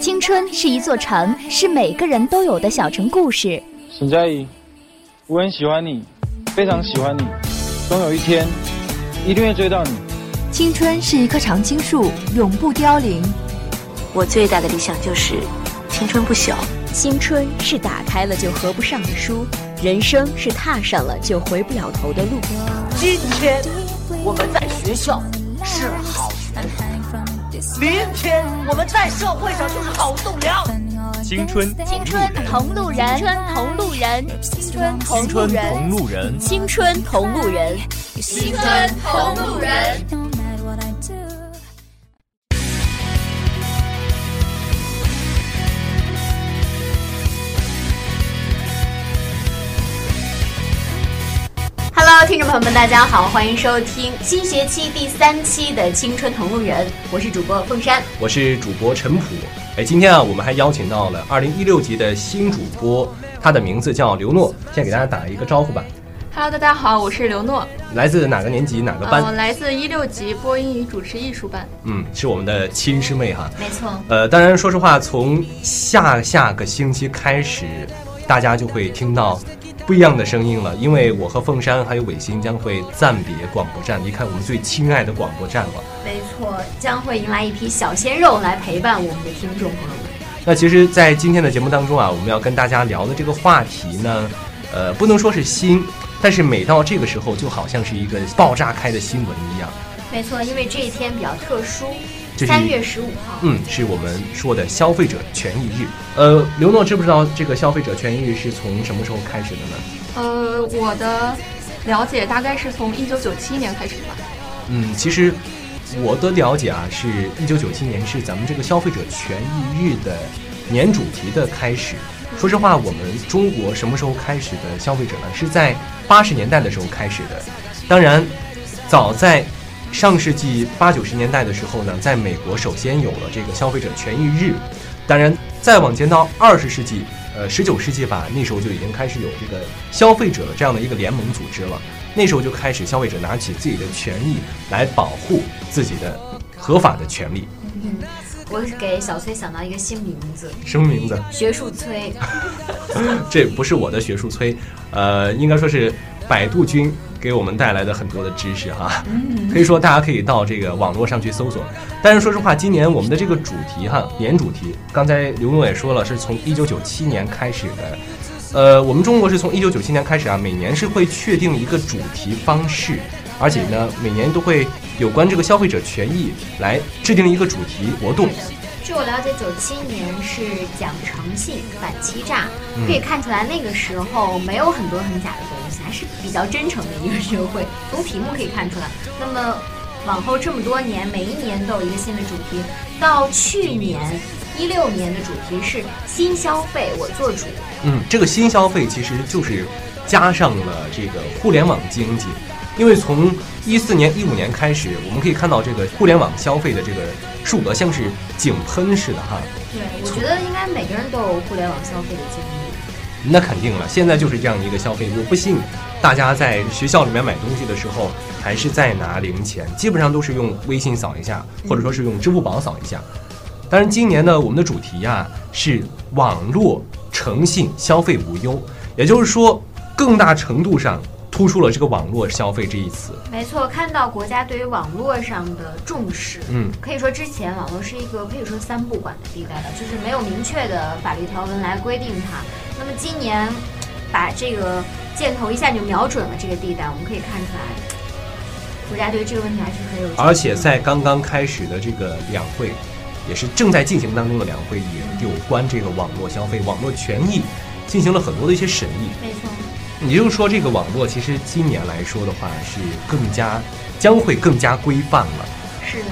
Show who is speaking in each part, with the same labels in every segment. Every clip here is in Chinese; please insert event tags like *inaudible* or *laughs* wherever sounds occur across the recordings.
Speaker 1: 青春是一座城，是每个人都有的小城故事。
Speaker 2: 沈佳宜，我很喜欢你，非常喜欢你，总有一天一定会追到你。
Speaker 3: 青春是一棵常青树，永不凋零。
Speaker 4: 我最大的理想就是青春不朽。
Speaker 1: 青春是打开了就合不上的书，人生是踏上了就回不了头的路。
Speaker 5: 今天我们在学校是好明天我们在社会上就是好栋梁。
Speaker 6: 青春，
Speaker 1: 青春同路人，青春同路人，青春同路人，青春同路人，
Speaker 6: 青春同路人。
Speaker 7: 听众朋友们，大家好，欢迎收听新学期第三期的《青春同路人》，我是主播凤山，
Speaker 6: 我是主播陈普。哎，今天啊，我们还邀请到了二零一六级的新主播，他的名字叫刘诺，先给大家打一个招呼吧。
Speaker 8: Hello，大家好，我是刘诺，
Speaker 6: 来自哪个年级哪个班？
Speaker 8: 我来自一六级播音与主持艺术班。
Speaker 6: 嗯，是我们的亲师妹哈。
Speaker 7: 没错。
Speaker 6: 呃，当然，说实话，从下下个星期开始，大家就会听到。不一样的声音了，因为我和凤山还有伟星将会暂别广播站，离开我们最亲爱的广播站了。
Speaker 7: 没错，将会迎来一批小鲜肉来陪伴我们的听众朋友们。
Speaker 6: 那其实，在今天的节目当中啊，我们要跟大家聊的这个话题呢，呃，不能说是新，但是每到这个时候，就好像是一个爆炸开的新闻一样。
Speaker 7: 没错，因为这一天比较特殊。三月十五号，
Speaker 6: 嗯，是我们说的消费者权益日。呃，刘诺知不知道这个消费者权益日是从什么时候开始的呢？
Speaker 8: 呃，我的了解大概是从一九九七年开始的吧。
Speaker 6: 嗯，其实我的了解啊，是一九九七年是咱们这个消费者权益日的年主题的开始。说实话，我们中国什么时候开始的消费者呢？是在八十年代的时候开始的。当然，早在。上世纪八九十年代的时候呢，在美国首先有了这个消费者权益日，当然再往前到二十世纪，呃十九世纪吧，那时候就已经开始有这个消费者这样的一个联盟组织了。那时候就开始消费者拿起自己的权益来保护自己的合法的权利。
Speaker 7: 嗯，我给小崔想到一个新名字，
Speaker 6: 什么名字？
Speaker 7: 学术崔。*laughs*
Speaker 6: 这不是我的学术崔，呃，应该说是百度君。给我们带来的很多的知识哈，可以说大家可以到这个网络上去搜索。但是说实话，今年我们的这个主题哈，年主题，刚才刘总也说了，是从一九九七年开始的。呃，我们中国是从一九九七年开始啊，每年是会确定一个主题方式，而且呢，每年都会有关这个消费者权益来制定一个主题活动。
Speaker 7: 据我了解，九七年是讲诚信、反欺诈，可以看出来那个时候没有很多很假的东西，还是比较真诚的一个社会。从题目可以看出来。那么往后这么多年，每一年都有一个新的主题。到去年一六年的主题是新消费，我做主。
Speaker 6: 嗯，这个新消费其实就是加上了这个互联网经济，因为从一四年、一五年开始，我们可以看到这个互联网消费的这个。数额像是井喷似的哈，
Speaker 7: 对，我觉得应该每个人都有互联网消费的经历。
Speaker 6: 那肯定了，现在就是这样一个消费。我不信，大家在学校里面买东西的时候，还是在拿零钱，基本上都是用微信扫一下，或者说是用支付宝扫一下。当然，今年呢，我们的主题呀是网络诚信消费无忧，也就是说，更大程度上。突出了这个网络消费这一词，
Speaker 7: 没错，看到国家对于网络上的重视，
Speaker 6: 嗯，
Speaker 7: 可以说之前网络是一个可以说三不管的地带了，就是没有明确的法律条文来规定它。那么今年把这个箭头一下就瞄准了这个地带，我们可以看出来，国家对于这个问题还是很有。
Speaker 6: 而且在刚刚开始的这个两会，也是正在进行当中的两会，也有关这个网络消费、网络权益进行了很多的一些审议。
Speaker 7: 没错。
Speaker 6: 也就是说，这个网络其实今年来说的话，是更加将会更加规范了。
Speaker 7: 是的。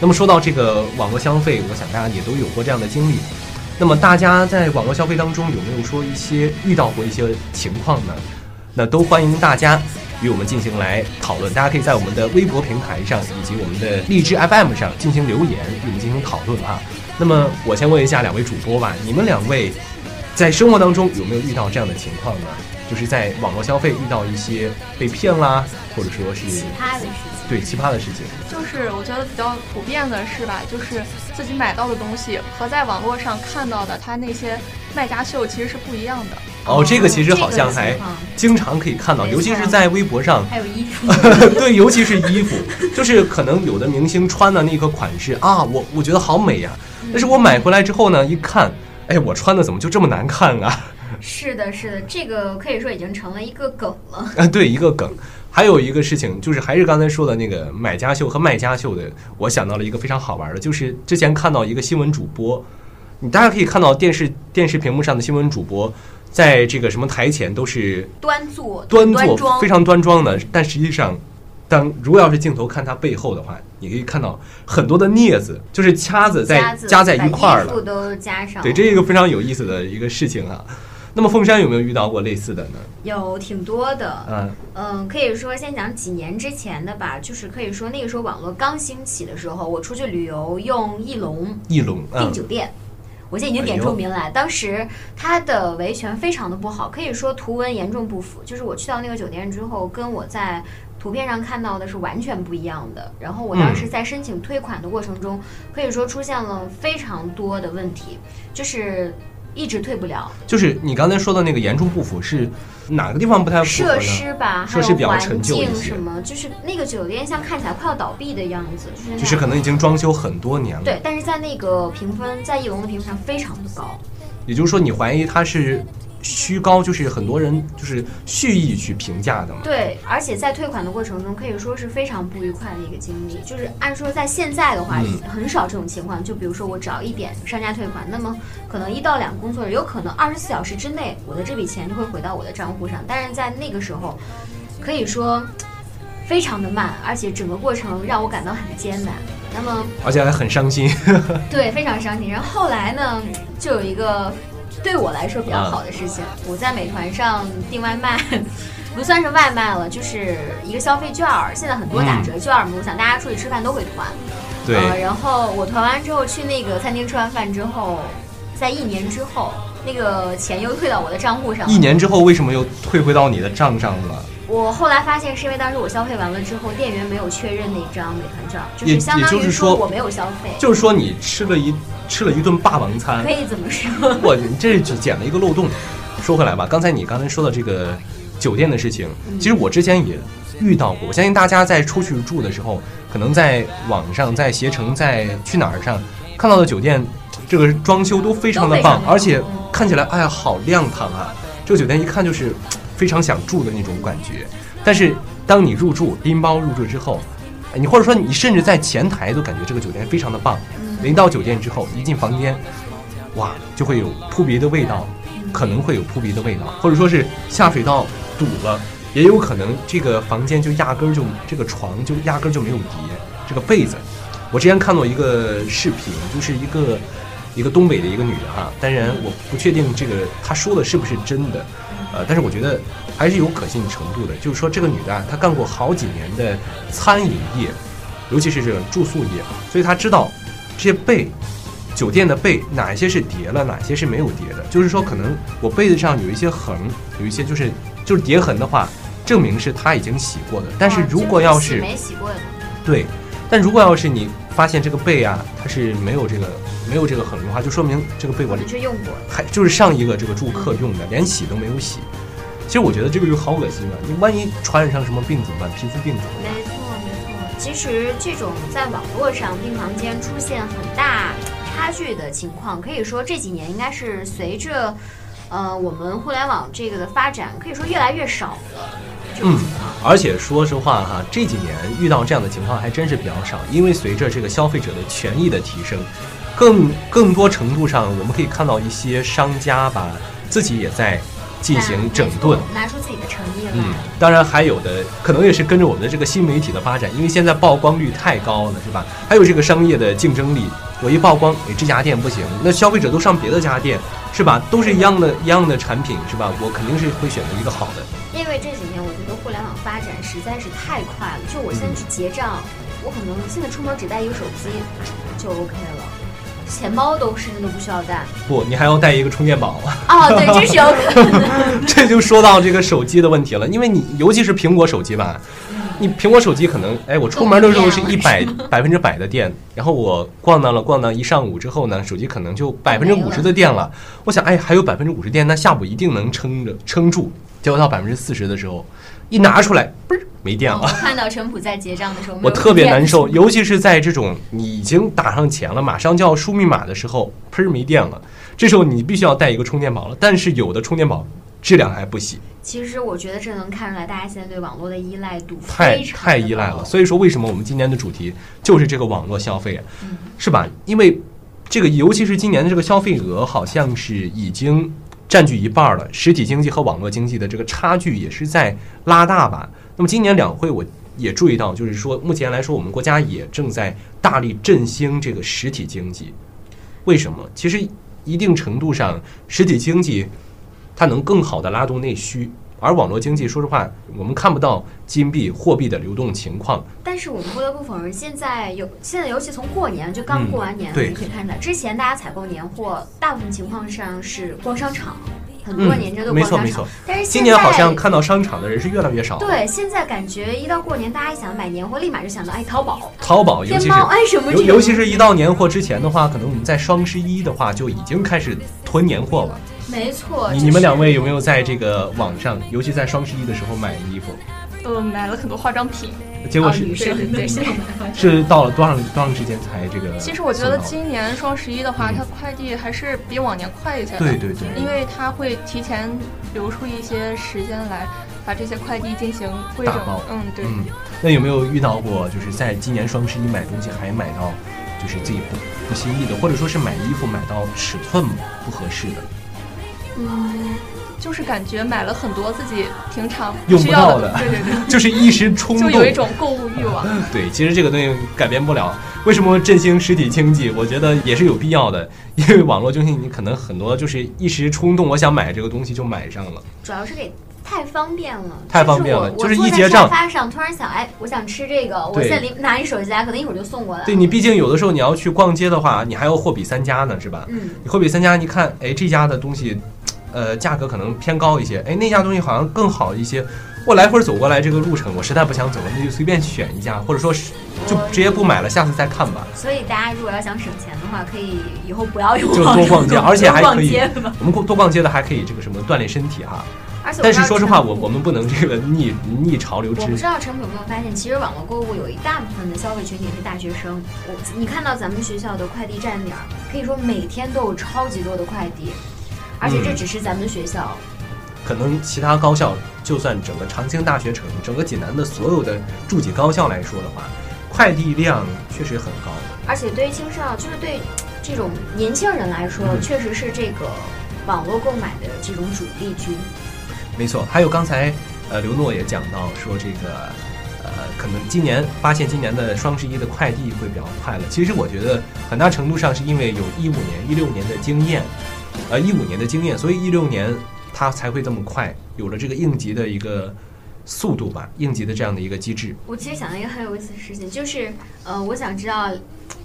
Speaker 6: 那么说到这个网络消费，我想大家也都有过这样的经历。那么大家在网络消费当中有没有说一些遇到过一些情况呢？那都欢迎大家与我们进行来讨论。大家可以在我们的微博平台上以及我们的荔枝 FM 上进行留言，与我们进行讨论啊。那么我先问一下两位主播吧，你们两位在生活当中有没有遇到这样的情况呢？就是在网络消费遇到一些被骗啦，或者说是
Speaker 7: 其他的事情。
Speaker 6: 对奇葩的事情，
Speaker 8: 就是我觉得比较普遍的是吧，就是自己买到的东西和在网络上看到的，它那些卖家秀其实是不一样的。
Speaker 6: 哦，这个其实好像还经常可以看到，尤其是在微博上。*laughs*
Speaker 7: 还有衣服。*laughs*
Speaker 6: 对，尤其是衣服，就是可能有的明星穿的那个款式啊，我我觉得好美呀，但是我买回来之后呢，一看，哎，我穿的怎么就这么难看啊？*laughs*
Speaker 7: 是的，是的，这个可以说已经成了一个梗了。
Speaker 6: 啊，对，一个梗。还有一个事情，就是还是刚才说的那个买家秀和卖家秀的，我想到了一个非常好玩的，就是之前看到一个新闻主播，你大家可以看到电视电视屏幕上的新闻主播，在这个什么台前都是
Speaker 7: 端坐
Speaker 6: 端坐非常端庄的，但实际上，当如果要是镜头看他背后的话，你可以看到很多的镊子，就是掐子在夹在一块儿了，
Speaker 7: 都加上。
Speaker 6: 对，这是一个非常有意思的一个事情啊。那么凤山有没有遇到过类似的呢？
Speaker 7: 有挺多的，嗯嗯，可以说先讲几年之前的吧，就是可以说那个时候网络刚兴起的时候，我出去旅游用翼龙，
Speaker 6: 翼龙
Speaker 7: 订酒店，我现在已经点出名来。当时它的维权非常的不好，可以说图文严重不符，就是我去到那个酒店之后，跟我在图片上看到的是完全不一样的。然后我当时在申请退款的过程中，可以说出现了非常多的问题，就是。一直退不了，
Speaker 6: 就是你刚才说的那个严重不符是哪个地方不太符
Speaker 7: 合设施吧，
Speaker 6: 设施比较陈旧
Speaker 7: 一些。什么？就是那个酒店像看起来快要倒闭的样子，就是
Speaker 6: 就是可能已经装修很多年了。
Speaker 7: 对，但是在那个评分，在艺龙的评分上非常的高。
Speaker 6: 也就是说，你怀疑它是。虚高就是很多人就是蓄意去评价的嘛。
Speaker 7: 对，而且在退款的过程中，可以说是非常不愉快的一个经历。就是按说在现在的话，很少这种情况。就比如说我只要一点商家退款，那么可能一到两个工作日，有可能二十四小时之内，我的这笔钱就会回到我的账户上。但是在那个时候，可以说非常的慢，而且整个过程让我感到很艰难。那么，
Speaker 6: 而且还很伤心。
Speaker 7: 对，非常伤心。然后后来呢，就有一个。对我来说比较好的事情，我在美团上订外卖，不算是外卖了，就是一个消费券儿。现在很多打折券儿嘛，我想大家出去吃饭都会团。
Speaker 6: 对。
Speaker 7: 然后我团完之后去那个餐厅吃完饭之后，在一年之后，那个钱又退到我的账户上。
Speaker 6: 一年之后为什么又退回到你的账上了？
Speaker 7: 我后来发现是因为当时我消费完了之后，店员没有确认那张美团券，就是相当于说我没有消费。
Speaker 6: 就是说你吃了一。吃了一顿霸王餐，
Speaker 7: 可以怎么说？
Speaker 6: 我这就捡了一个漏洞。说回来吧，刚才你刚才说的这个酒店的事情，其实我之前也遇到过。我相信大家在出去住的时候，可能在网上、在携程、在去哪儿上看到的酒店，这个装修都非常的棒，而且看起来哎呀好亮堂啊！这个酒店一看就是非常想住的那种感觉。但是当你入住拎包入住之后，你或者说你甚至在前台都感觉这个酒店非常的棒。临到酒店之后，一进房间，哇，就会有扑鼻的味道，可能会有扑鼻的味道，或者说是下水道堵了，也有可能这个房间就压根儿就这个床就压根儿就没有叠这个被子。我之前看到一个视频，就是一个一个东北的一个女的哈，当然我不确定这个她说的是不是真的，呃，但是我觉得还是有可信程度的。就是说这个女的她干过好几年的餐饮业，尤其是这个住宿业，所以她知道。这些被，酒店的被哪一些是叠了，哪些是没有叠的？就是说，可能我被子上有一些痕，有一些就是就是叠痕的话，证明是他已经洗过的。但是如果要是
Speaker 7: 没洗过的，
Speaker 6: 对，但如果要是你发现这个被啊，它是没有这个没有这个痕的话，就说明这个被我
Speaker 7: 是用过，
Speaker 6: 还就是上一个这个住客用的，连洗都没有洗。其实我觉得这个就好恶心啊！你万一传染上什么病怎么办？皮肤病怎么办？
Speaker 7: 其实这种在网络上病房间出现很大差距的情况，可以说这几年应该是随着，呃，我们互联网这个的发展，可以说越来越少了。
Speaker 6: 嗯，而且说实话哈，这几年遇到这样的情况还真是比较少，因为随着这个消费者的权益的提升，更更多程度上，我们可以看到一些商家吧，自己也在。进行整顿，
Speaker 7: 拿出自己的诚意来。嗯，
Speaker 6: 当然还有的可能也是跟着我们的这个新媒体的发展，因为现在曝光率太高了，是吧？还有这个商业的竞争力，我一曝光，哎，这家店不行，那消费者都上别的家店，是吧？都是一样的一样的产品，是吧？我肯定是会选择一个好的。
Speaker 7: 因为这几年我觉得互联网发展实在是太快了，就我现在去结账，我可能现在出门只带一个手机就 OK 了。钱包都甚至都不需要带，
Speaker 6: 不，你还要带一个充电宝。
Speaker 7: 哦，对，这是有可能。*laughs*
Speaker 6: 这就说到这个手机的问题了，因为你尤其是苹果手机吧，你苹果手机可能，哎，我出门的时候是一百百分之百的电，然后我逛荡了逛荡一上午之后呢，手机可能就百分之五十的电了。我想，哎，还有百分之五十电，那下午一定能撑着撑住。结果到百分之四十的时候，一拿出来，嘣，没电了。我 *laughs*
Speaker 7: 看到陈普在结账的时候，
Speaker 6: 我特别难受，*laughs* 尤其是在这种你已经打上钱了，马上就要输密码的时候，砰，没电了。这时候你必须要带一个充电宝了，但是有的充电宝质量还不行。
Speaker 7: 其实我觉得这能看出来，大家现在对网络的依赖度
Speaker 6: 太太依赖了。所以说，为什么我们今年的主题就是这个网络消费，是吧？因为这个，尤其是今年的这个消费额，好像是已经占据一半了。实体经济和网络经济的这个差距也是在拉大吧。那么今年两会，我也注意到，就是说，目前来说，我们国家也正在大力振兴这个实体经济。为什么？其实一定程度上，实体经济。它能更好的拉动内需，而网络经济，说实话，我们看不到金币货币的流动情况。
Speaker 7: 但是我们不得不否认，现在有现在尤其从过年就刚过完年，你可以看出来，之前大家采购年货，大部分情况上是逛商场，很多年这都
Speaker 6: 逛商场。没错没错。
Speaker 7: 但是
Speaker 6: 今年好像看到商场的人是越来越少。
Speaker 7: 对，现在感觉一到过年，大家一想买年货，立马就想到哎淘宝。
Speaker 6: 淘宝，尤其是
Speaker 7: 哎什么？
Speaker 6: 尤尤其是一到年货之前的话，可能我们在双十一的话就已经开始囤年货了。
Speaker 7: 没错，
Speaker 6: 你你们两位有没有在这个网上，尤其在双十一的时候买衣服？
Speaker 8: 呃，买了很多化妆品。
Speaker 6: 结果是
Speaker 7: 对对对，*laughs*
Speaker 6: 是到了多长多长时间才这个？
Speaker 8: 其实我觉得今年双十一的话，它快递还是比往年快一些。
Speaker 6: 对对对，
Speaker 8: 因为它会提前留出一些时间来把这些快递进行规整。嗯，对。嗯，
Speaker 6: 那有没有遇到过，就是在今年双十一买东西还买到就是自己不不心意的，或者说是买衣服买到尺寸不合适的？
Speaker 8: 嗯，就是感觉买了很多自己平常
Speaker 6: 用不到的，
Speaker 8: 对对对，*laughs*
Speaker 6: 就是一时冲动，
Speaker 8: 就有一种购物欲望。*laughs*
Speaker 6: 对，其实这个东西改变不了。为什么振兴实体经济？我觉得也是有必要的，因为网络经济你可能很多就是一时冲动，我想买这个东西就买上了。
Speaker 7: 主要是给太方便了，
Speaker 6: 太方便了，
Speaker 7: 就是
Speaker 6: 一结账
Speaker 7: 发上，突然想，哎，我想吃这个，我现在离拿一手机来，可能一会儿就送过来。
Speaker 6: 对你，毕竟有的时候你要去逛街的话，你还要货比三家呢，是吧？
Speaker 7: 嗯，
Speaker 6: 你货比三家，你看，哎，这家的东西。呃，价格可能偏高一些，哎，那家东西好像更好一些。我来回走过来这个路程，我实在不想走了，那就随便选一家，或者说是就直接不买了，下次再看吧。
Speaker 7: 所以大家如果要想省钱的话，可以以后不要用
Speaker 6: 就 *laughs* 多逛街，而且还可以我们多逛街的还可以这个什么锻炼身体哈。但是说实话，我我们不能这个 *laughs* 逆逆潮流。
Speaker 7: 我不知道陈普有没有发现，其实网络购物有一大部分的消费群体是大学生。我你看到咱们学校的快递站点，可以说每天都有超级多的快递。而且这只是咱们学校，
Speaker 6: 可能其他高校，就算整个长青大学城，整个济南的所有的驻济高校来说的话，快递量确实很高。
Speaker 7: 而且对于青少年，就是对这种年轻人来说，确实是这个网络购买的这种主力军。
Speaker 6: 没错，还有刚才呃刘诺也讲到说这个呃，可能今年发现今年的双十一的快递会比较快了。其实我觉得很大程度上是因为有一五年、一六年的经验。呃，一五年的经验，所以一六年它才会这么快，有了这个应急的一个速度吧，应急的这样的一个机制。
Speaker 7: 我其实想到一个很有意思的事情，就是呃，我想知道，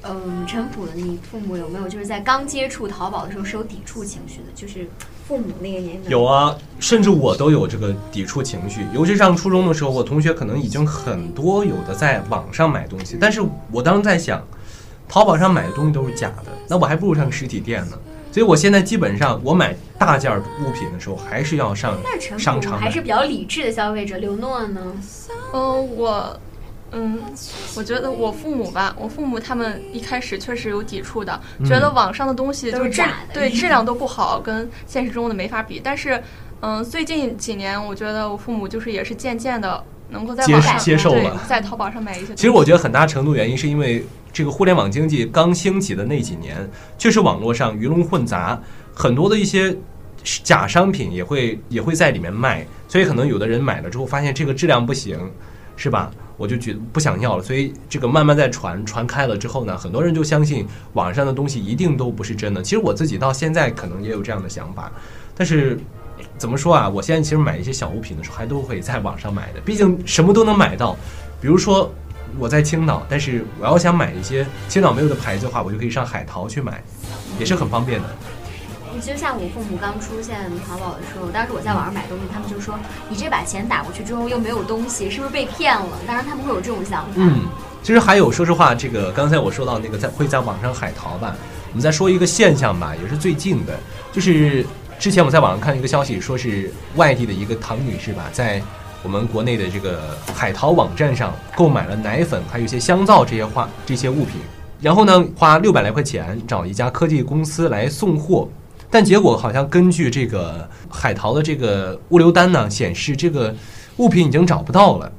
Speaker 7: 嗯，陈普的你父母有没有就是在刚接触淘宝的时候是有抵触情绪的？就是父母那个年龄
Speaker 6: 有啊，甚至我都有这个抵触情绪。尤其上初中的时候，我同学可能已经很多有的在网上买东西，但是我当时在想，淘宝上买的东西都是假的，那我还不如上实体店呢。所以，我现在基本上，我买大件物品的时候，还是要上商场。
Speaker 7: 还是比较理智的消费者。刘诺呢？
Speaker 8: 嗯，我，嗯，我觉得我父母吧，我父母他们一开始确实有抵触的，觉得网上的东西就质对质量都不好，跟现实中的没法比。但是，嗯，最近几年，我觉得我父母就是也是渐渐的能够在网上
Speaker 6: 接受了，
Speaker 8: 在淘宝上买一些。
Speaker 6: 其实我觉得很大程度原因是因为。这个互联网经济刚兴起的那几年，确实网络上鱼龙混杂，很多的一些假商品也会也会在里面卖，所以可能有的人买了之后发现这个质量不行，是吧？我就觉得不想要了，所以这个慢慢在传传开了之后呢，很多人就相信网上的东西一定都不是真的。其实我自己到现在可能也有这样的想法，但是怎么说啊？我现在其实买一些小物品的时候，还都会在网上买的，毕竟什么都能买到，比如说。我在青岛，但是我要想买一些青岛没有的牌子的话，我就可以上海淘去买，也是很方便的。
Speaker 7: 你就像我父母刚出现淘宝的时候，当时我在网上买东西，他们就说你这把钱打过去之后又没有东西，是不是被骗了？当然他们会有这种想法。
Speaker 6: 嗯，其实还有，说实话，这个刚才我说到那个在会在网上海淘吧，我们再说一个现象吧，也是最近的，就是之前我在网上看一个消息，说是外地的一个唐女士吧，在我们国内的这个海淘网站上购买了奶粉，还有一些香皂这些化这些物品。然后呢，花六百来块钱找一家科技公司来送货，但结果好像根据这个海淘的这个物流单呢，显示这个物品已经找不到了，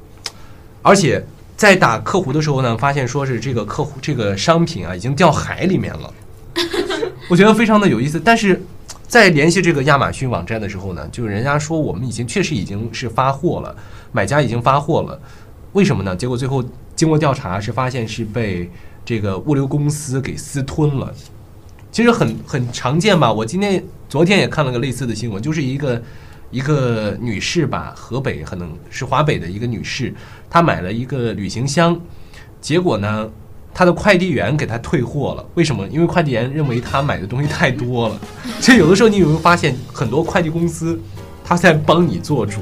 Speaker 6: 而且在打客服的时候呢，发现说是这个客户这个商品啊已经掉海里面了，*laughs* 我觉得非常的有意思。但是在联系这个亚马逊网站的时候呢，就是人家说我们已经确实已经是发货了，买家已经发货了，为什么呢？结果最后经过调查是发现是被。这个物流公司给私吞了，其实很很常见吧。我今天昨天也看了个类似的新闻，就是一个一个女士吧，河北可能是华北的一个女士，她买了一个旅行箱，结果呢，她的快递员给她退货了。为什么？因为快递员认为她买的东西太多了。*laughs* 其实有的时候你有没有发现，很多快递公司他在帮你做主，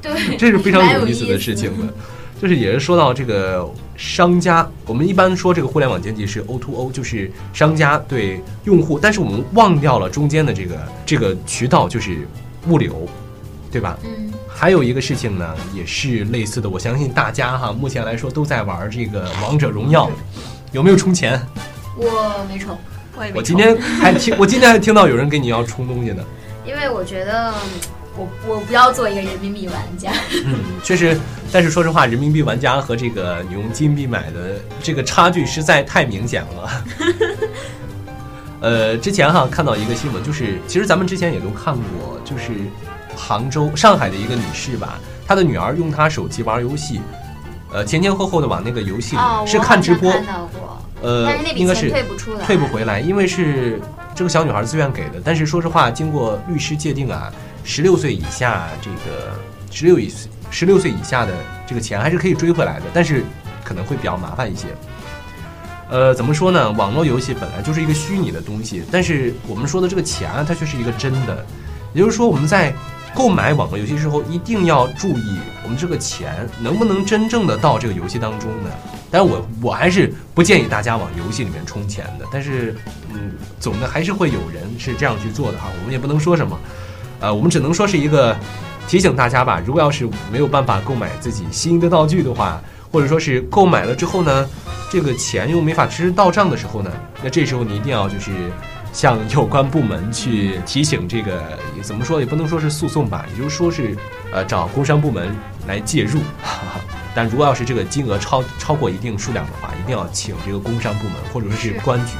Speaker 7: 对，
Speaker 6: 这是非常有意思的事情的。就是也是说到这个商家，我们一般说这个互联网经济是 O to O，就是商家对用户，但是我们忘掉了中间的这个这个渠道，就是物流，对吧？
Speaker 7: 嗯。
Speaker 6: 还有一个事情呢，也是类似的，我相信大家哈，目前来说都在玩这个王者荣耀，有没有充钱？
Speaker 7: 我没充，
Speaker 8: 我也
Speaker 6: 我今天还听，我今天还听到有人给你要充东西呢。
Speaker 7: 因为我觉得。我我不要做一个人民币玩家。
Speaker 6: 嗯，确实，但是说实话，人民币玩家和这个你用金币买的这个差距实在太明显了。呃，之前哈看到一个新闻，就是其实咱们之前也都看过，就是杭州、上海的一个女士吧，她的女儿用她手机玩游戏，呃，前前后后的往那个游戏里是看直播，呃，应该是
Speaker 7: 退不出来，
Speaker 6: 退不回来，因为是这个小女孩自愿给的。但是说实话，经过律师界定啊。十六岁以下，这个十六以十六岁以下的这个钱还是可以追回来的，但是可能会比较麻烦一些。呃，怎么说呢？网络游戏本来就是一个虚拟的东西，但是我们说的这个钱啊，它却是一个真的。也就是说，我们在购买网络游戏时候，一定要注意我们这个钱能不能真正的到这个游戏当中呢？但我我还是不建议大家往游戏里面充钱的。但是，嗯，总的还是会有人是这样去做的哈，我们也不能说什么。呃，我们只能说是一个提醒大家吧。如果要是没有办法购买自己心仪的道具的话，或者说是购买了之后呢，这个钱又没法支到账的时候呢，那这时候你一定要就是向有关部门去提醒这个，怎么说也不能说是诉讼吧，也就是说是呃找工商部门来介入。*laughs* 但如果要是这个金额超超过一定数量的话，一定要请这个工商部门或者说是公安局。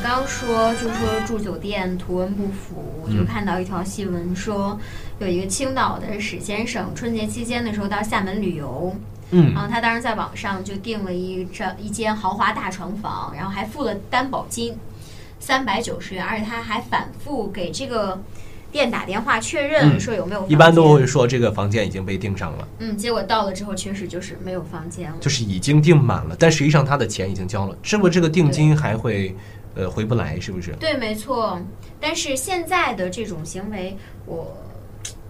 Speaker 7: 你刚说就是说住酒店图文不符，我就看到一条新闻说，有一个青岛的史先生春节期间的时候到厦门旅游，
Speaker 6: 嗯，
Speaker 7: 然后他当时在网上就订了一张一间豪华大床房，然后还付了担保金三百九十元，而且他还反复给这个。店打电话确认说有没有，
Speaker 6: 一般都会说这个房间已经被订上了。
Speaker 7: 嗯，结果到了之后确实就是没有房间了，
Speaker 6: 就是已经订满了，但实际上他的钱已经交了，是不是这个定金还会呃回不来？是不是？
Speaker 7: 对，没错。但是现在的这种行为，我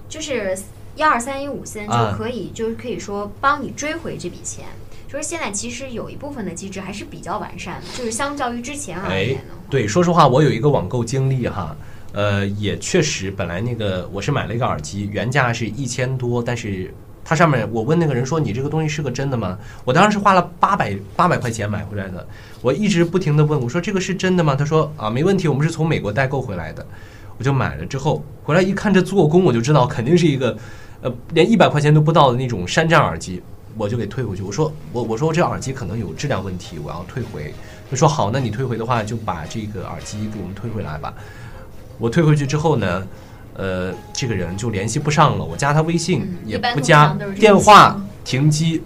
Speaker 7: 就是幺二三一五三就可以，就是可以说帮你追回这笔钱。就是现在其实有一部分的机制还是比较完善的，就是相较于之前而言的。
Speaker 6: 对，说实话，我有一个网购经历哈。呃，也确实，本来那个我是买了一个耳机，原价是一千多，但是它上面我问那个人说：“你这个东西是个真的吗？”我当时是花了八百八百块钱买回来的，我一直不停的问我说：“这个是真的吗？”他说：“啊，没问题，我们是从美国代购回来的。”我就买了之后回来一看这做工，我就知道肯定是一个呃连一百块钱都不到的那种山寨耳机，我就给退回去。我说我我说这耳机可能有质量问题，我要退回。他说好，那你退回的话就把这个耳机给我们退回来吧。我退回去之后呢，呃，这个人就联系不上了。我加他微信也不加，电话停机。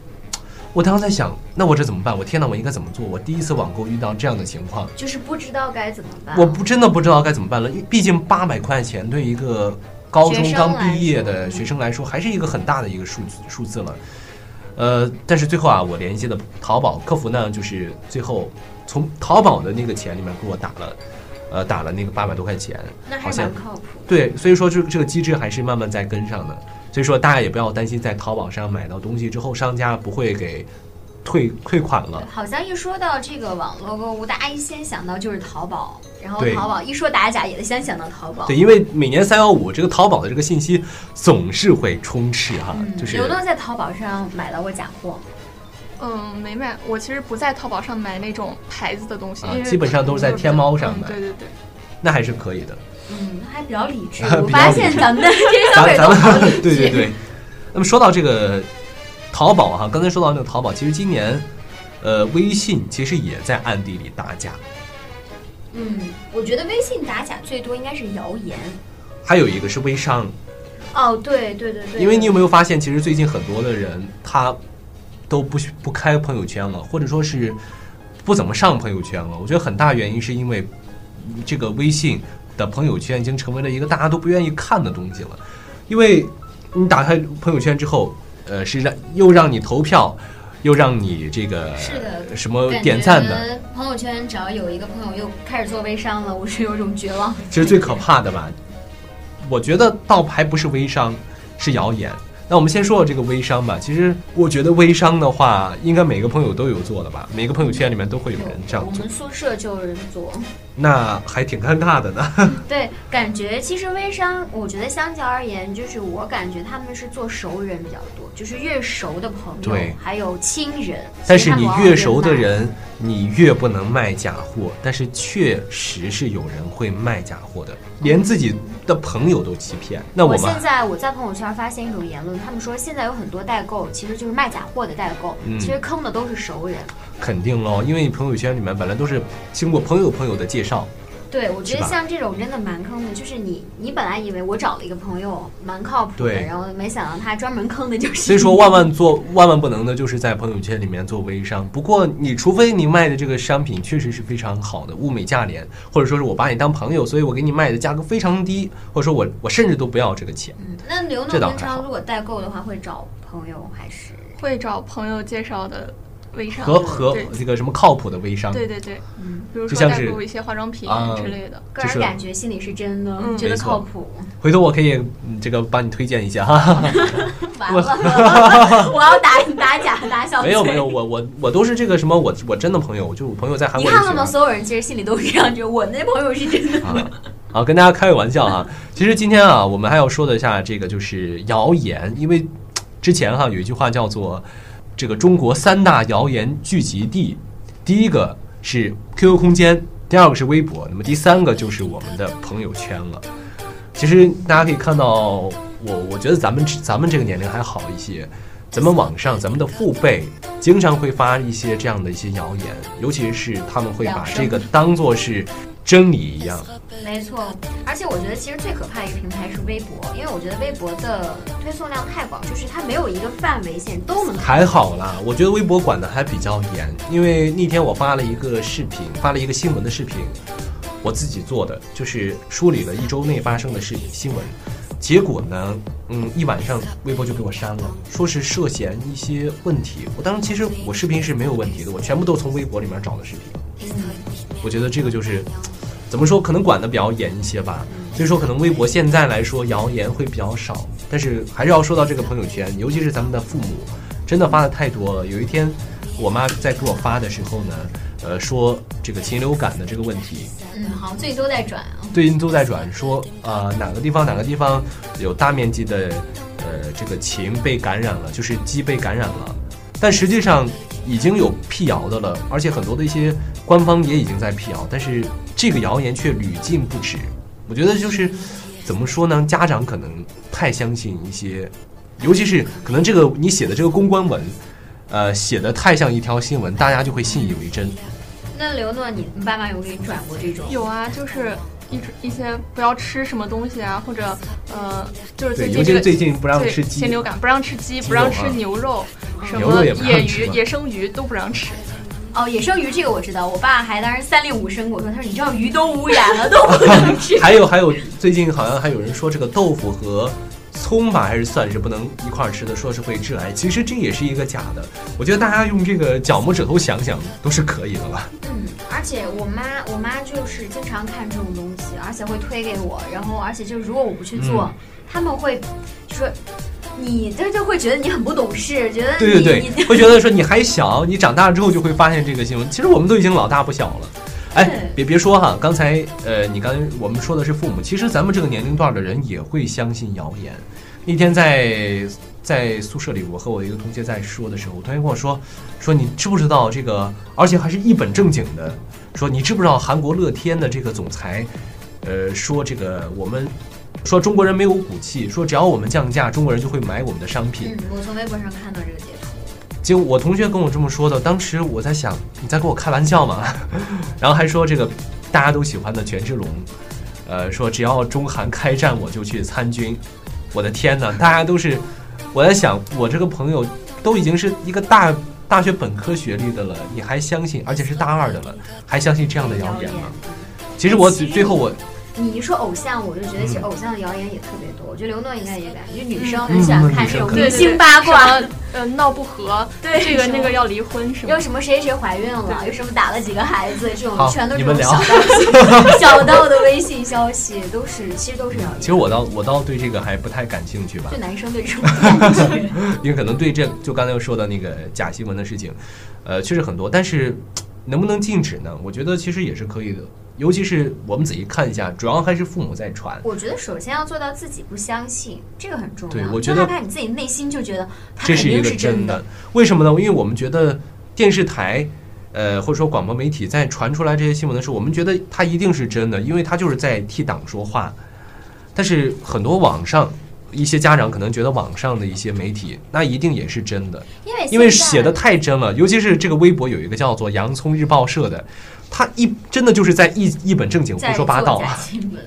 Speaker 6: 我当时在想，那我这怎么办？我天哪，我应该怎么做？我第一次网购遇到这样的情况，
Speaker 7: 就是不知道该怎么办。
Speaker 6: 我不真的不知道该怎么办了，毕竟八百块钱对一个高中刚毕业的学生来说，还是一个很大的一个数数字了。呃，但是最后啊，我联系的淘宝客服呢，就是最后从淘宝的那个钱里面给我打了。呃，打了那个八百多块钱，
Speaker 7: 那还蛮靠谱。
Speaker 6: 对，所以说这这个机制还是慢慢在跟上的。所以说大家也不要担心，在淘宝上买到东西之后，商家不会给退退款了。
Speaker 7: 好像一说到这个网络购物，大家一先想到就是淘宝，然后淘宝一说打假，也先想到淘宝。
Speaker 6: 对，因为每年三幺五，这个淘宝的这个信息总是会充斥哈，就是
Speaker 7: 刘东在淘宝上买到过假货。
Speaker 8: 嗯，没买。我其实不在淘宝上买那种牌子的东西，
Speaker 6: 基本上都是在天猫上买。
Speaker 8: 对对对，
Speaker 6: 那还是可以的。
Speaker 7: 嗯，还比较理智。*laughs* 我发现咱们的 *laughs* 这些消费
Speaker 6: 都 *laughs* 对对对。那么说到这个淘宝哈，刚才说到那个淘宝，其实今年呃，微信其实也在暗地里打假。
Speaker 7: 嗯，我觉得微信打假最多应该是谣言。
Speaker 6: 还有一个是微商。
Speaker 7: 哦，对对对对。
Speaker 6: 因为你有没有发现，其实最近很多的人他。都不不开朋友圈了，或者说是不怎么上朋友圈了。我觉得很大原因是因为这个微信的朋友圈已经成为了一个大家都不愿意看的东西了。因为你打开朋友圈之后，呃，是让又让你投票，又让你这个
Speaker 7: 是的
Speaker 6: 什么点赞的。
Speaker 7: 朋友圈只要有一个朋友又开始做微商了，我是有种绝望。
Speaker 6: 其实最可怕的吧，我觉得倒还不是微商，是谣言。那我们先说说这个微商吧。其实我觉得微商的话，应该每个朋友都有做的吧，每个朋友圈里面都会有人这样
Speaker 7: 做。我们宿舍就有人做，
Speaker 6: 那还挺尴尬的呢。*laughs*
Speaker 7: 对，感觉其实微商，我觉得相较而言，就是我感觉他们是做熟人比较多，就是越熟的朋友，
Speaker 6: 对，
Speaker 7: 还有亲人。
Speaker 6: 但是你越熟的人，你越不能卖假货。但是确实是有人会卖假货的，连自己。的朋友都欺骗，那
Speaker 7: 我现在我在朋友圈发现一种言论，他们说现在有很多代购其实就是卖假货的代购，其实坑的都是熟人。
Speaker 6: 肯定喽，因为你朋友圈里面本来都是经过朋友朋友的介绍。
Speaker 7: 对，我觉得像这种真的蛮坑的，就是你，你本来以为我找了一个朋友蛮靠谱的，然后没想到他专门坑的就是。
Speaker 6: 所以说，万万做万万不能的就是在朋友圈里面做微商。不过，你除非你卖的这个商品确实是非常好的，物美价廉，或者说是我把你当朋友，所以我给你卖的价格非常低，或者说我我甚至都不要这个钱。
Speaker 7: 嗯，那刘总平常如果代购的话，会找朋友还是
Speaker 8: 会找朋友介绍的？微商
Speaker 6: 和和这个什么靠谱的微商，
Speaker 8: 对对对，嗯，比如说代购一些化妆品之类的，
Speaker 7: 个人感觉心里是真的，觉得靠谱。
Speaker 6: 回头我可以这个帮你推荐一下哈。*laughs*
Speaker 7: 完了，我要打 *laughs* 打假打小。
Speaker 6: 没有没有，我我我都是这个什么，我我真的朋友，就我朋友在韩国。
Speaker 7: 你看到吗？所有人其实心里都是这样，就我那朋友是真的。
Speaker 6: 好，跟大家开个玩笑哈。其实今天啊，我们还要说的一下这个就是谣言，因为之前哈有一句话叫做。这个中国三大谣言聚集地，第一个是 QQ 空间，第二个是微博，那么第三个就是我们的朋友圈了。其实大家可以看到，我我觉得咱们咱们这个年龄还好一些，咱们网上咱们的父辈经常会发一些这样的一些谣言，尤其是他们会把这个当做是。真理一样，
Speaker 7: 没错。而且我觉得其实最可怕的一个平台是微博，因为我觉得微博的推送量太广，就是它没有一个范围线都能。
Speaker 6: 还好啦，我觉得微博管的还比较严，因为那天我发了一个视频，发了一个新闻的视频，我自己做的，就是梳理了一周内发生的事新闻，结果呢，嗯，一晚上微博就给我删了，说是涉嫌一些问题。我当时其实我视频是没有问题的，我全部都从微博里面找的视频。我觉得这个就是。怎么说？可能管的比较严一些吧，所以说可能微博现在来说谣言会比较少，但是还是要说到这个朋友圈，尤其是咱们的父母，真的发的太多了。有一天，我妈在给我发的时候呢，呃，说这个禽流感的这个问题，
Speaker 7: 嗯，好像最近都在转啊，
Speaker 6: 最近都在转，说呃哪个地方哪个地方有大面积的呃这个禽被感染了，就是鸡被感染了，但实际上已经有辟谣的了，而且很多的一些官方也已经在辟谣，但是。这个谣言却屡禁不止，我觉得就是怎么说呢？家长可能太相信一些，尤其是可能这个你写的这个公关文，呃，写的太像一条新闻，大家就会信以为真。
Speaker 7: 那刘诺，你你爸妈有给你转过这种？
Speaker 8: 有啊，就是一一些不要吃什么东西啊，或者呃，就是最
Speaker 6: 近最近不让吃鸡，
Speaker 8: 禽流感不让吃鸡，不让吃牛肉，什么野鱼、野生鱼都不让吃。
Speaker 7: 哦，野生鱼这个我知道，我爸还当时三令五申跟我说，他说你知道鱼都污染了，都不能 *laughs* 吃。
Speaker 6: 还有还有，最近好像还有人说这个豆腐和葱吧还是蒜是不能一块儿吃的，说是会致癌。其实这也是一个假的。我觉得大家用这个脚拇指头想想都是可以的了。
Speaker 7: 嗯，而且我妈我妈就是经常看这种东西，而且会推给我，然后而且就如果我不去做，他们会说。你这就会觉得你很不懂事，觉得
Speaker 6: 对对对，会觉得说你还小，你长大之后就会发现这个新闻。其实我们都已经老大不小了，哎，别别说哈，刚才呃，你刚才我们说的是父母，其实咱们这个年龄段的人也会相信谣言。那天在在宿舍里，我和我一个同学在说的时候，我同学跟我说说你知不知道这个，而且还是一本正经的说，你知不知道韩国乐天的这个总裁，呃，说这个我们。说中国人没有骨气，说只要我们降价，中国人就会买我们的商品。
Speaker 7: 我从微博上看到这个截图。
Speaker 6: 结果我同学跟我这么说的，当时我在想，你在跟我开玩笑吗？*laughs* 然后还说这个大家都喜欢的权志龙，呃，说只要中韩开战，我就去参军。我的天哪，大家都是，我在想，我这个朋友都已经是一个大大学本科学历的了，你还相信，而且是大二的了，还相信这样的谣言吗？其实我最后我。
Speaker 7: 你一说偶像，我就觉得其实偶像的谣言也特别多。我觉得刘诺应该也感觉女生很喜欢看这种明星八卦，
Speaker 8: 呃，闹不和，
Speaker 7: 对
Speaker 8: 这个那个要离婚是吗？
Speaker 7: 又什么谁谁怀孕了，又什么打了几个孩子，这种全都是
Speaker 6: 小
Speaker 7: 道 *laughs* 小道的微信消息，都是其实都是谣言。
Speaker 6: 其实我倒我倒对这个还不太感兴趣吧。
Speaker 7: 就男生对这种感觉，*laughs*
Speaker 6: 因为可能对这就刚才又说到那个假新闻的事情，呃，确实很多，但是 *tsk* 能不能禁止呢？我觉得其实也是可以的。尤其是我们仔细看一下，主要还是父母在传。
Speaker 7: 我觉得首先要做到自己不相信，这个很重要。
Speaker 6: 对，我觉得
Speaker 7: 怕你自己内心就觉得
Speaker 6: 这是一个
Speaker 7: 真
Speaker 6: 的。为什么呢？因为我们觉得电视台，呃，或者说广播媒体在传出来这些新闻的时候，我们觉得它一定是真的，因为它就是在替党说话。但是很多网上一些家长可能觉得网上的一些媒体那一定也是真的，
Speaker 7: 因为
Speaker 6: 因为写的太真了。尤其是这个微博有一个叫做“洋葱日报社”的。他一真的就是在一一本正经胡说八道啊！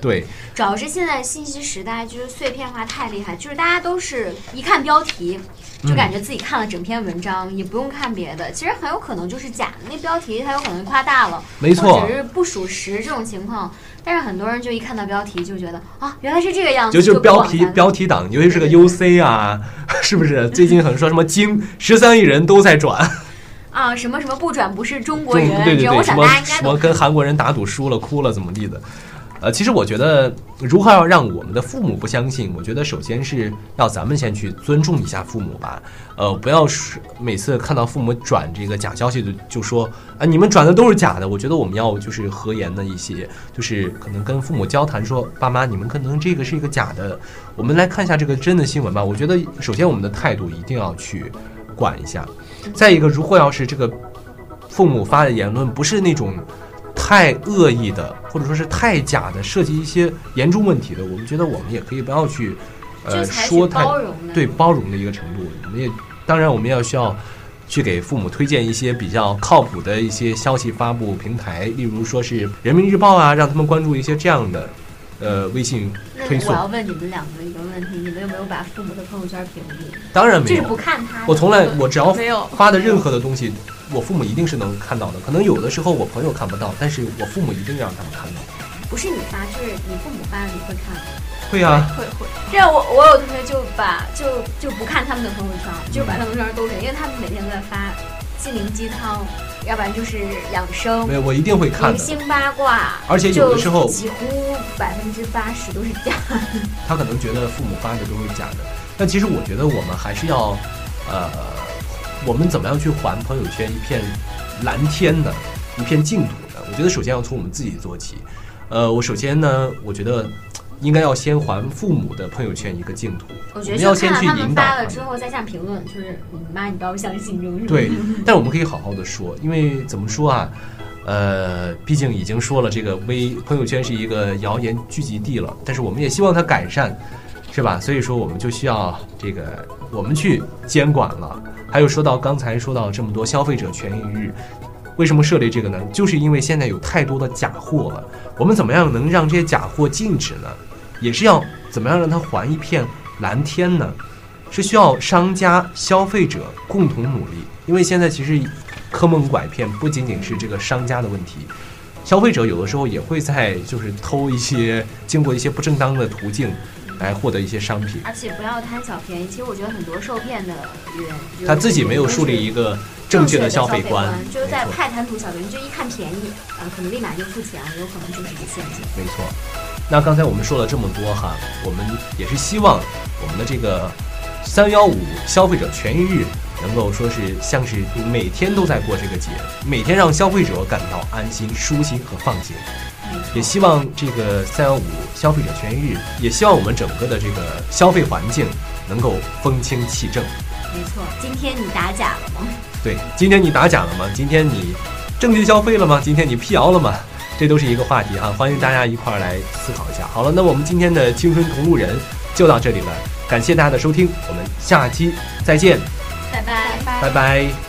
Speaker 6: 对，
Speaker 7: 主要是现在信息时代就是碎片化太厉害，就是大家都是一看标题就感觉自己看了整篇文章，也不用看别的，其实很有可能就是假的。那标题它有可能夸大了，
Speaker 6: 没错，
Speaker 7: 或者是不属实这种情况。但是很多人就一看到标题就觉得啊，原来是这个样子，
Speaker 6: 就就标题标题党，尤其是个 UC 啊，*laughs* 是不是？最近很说什么京十三亿人都在转。
Speaker 7: 啊，什么什么不转不是中国人，
Speaker 6: 对对对，
Speaker 7: 什
Speaker 6: 么什么跟韩国人打赌输了哭了怎么地的，呃，其实我觉得如何要让我们的父母不相信，我觉得首先是要咱们先去尊重一下父母吧，呃，不要每次看到父母转这个假消息就就说啊你们转的都是假的，我觉得我们要就是和颜的一些，就是可能跟父母交谈说爸妈你们可能这个是一个假的，我们来看一下这个真的新闻吧。我觉得首先我们的态度一定要去管一下。再一个，如果要是这个父母发的言论不是那种太恶意的，或者说是太假的，涉及一些严重问题的，我们觉得我们也可以不要去呃说太对包容的一个程度。我们也当然我们要需要去给父母推荐一些比较靠谱的一些消息发布平台，例如说是人民日报啊，让他们关注一些这样的。呃，微信推送。
Speaker 7: 我要问你们两个一个问题：你们有没有把父母的朋友圈屏蔽？
Speaker 6: 当然没有，
Speaker 7: 就是不看他。
Speaker 6: 我从来，我只要发的任何的东西，我父母一定是能看到的。可能有的时候我朋友看不到，但是我父母一定让他们看到。
Speaker 7: 不是你发，就是你父母发，你会看吗？
Speaker 6: 会啊，
Speaker 8: 会会。
Speaker 7: 这样我我有同学就把就就不看他们的朋友圈，就把他们朋友圈都给，因为他们每天都在发心灵鸡汤。要不然就是养生，
Speaker 6: 没有我一定会看
Speaker 7: 明星八卦，
Speaker 6: 而且有的时候
Speaker 7: 几乎百分之八十都是假的。
Speaker 6: 他可能觉得父母发的都是假的，但其实我觉得我们还是要，呃，我们怎么样去还朋友圈一片蓝天的一片净土呢？我觉得首先要从我们自己做起。呃，我首先呢，我觉得。应该要先还父母的朋友圈一个净土。
Speaker 7: 我觉得
Speaker 6: 要先去
Speaker 7: 引
Speaker 6: 导发
Speaker 7: 了之后再下评论，就是你妈，你不要相信这种。
Speaker 6: 对，*laughs* 但我们可以好好的说，因为怎么说啊？呃，毕竟已经说了，这个微朋友圈是一个谣言聚集地了。但是我们也希望它改善，是吧？所以说我们就需要这个我们去监管了。还有说到刚才说到这么多消费者权益日，为什么设立这个呢？就是因为现在有太多的假货了。我们怎么样能让这些假货禁止呢？也是要怎么样让它还一片蓝天呢？是需要商家、消费者共同努力。因为现在其实坑蒙拐骗不仅仅是这个商家的问题，消费者有的时候也会在就是偷一些，经过一些不正当的途径，来获得一些商品。
Speaker 7: 而且不要贪小便宜。其实我觉得很多受骗的人，
Speaker 6: 他自己没有树立一个
Speaker 7: 正确
Speaker 6: 的
Speaker 7: 消费
Speaker 6: 观，
Speaker 7: 就是在派贪图小便宜，就一看便宜，呃，可能立马就付钱了，有可能就是一个陷阱。
Speaker 6: 没错。那刚才我们说了这么多哈，我们也是希望我们的这个三幺五消费者权益日能够说是像是每天都在过这个节，每天让消费者感到安心、舒心和放心。也希望这个三幺五消费者权益日，也希望我们整个的这个消费环境能够风清气正。
Speaker 7: 没错，今天你打假了吗？
Speaker 6: 对，今天你打假了吗？今天你正确消费了吗？今天你辟谣了吗？这都是一个话题哈，欢迎大家一块儿来思考一下。好了，那我们今天的青春同路人就到这里了，感谢大家的收听，我们下期再见，
Speaker 7: 拜拜
Speaker 6: 拜拜。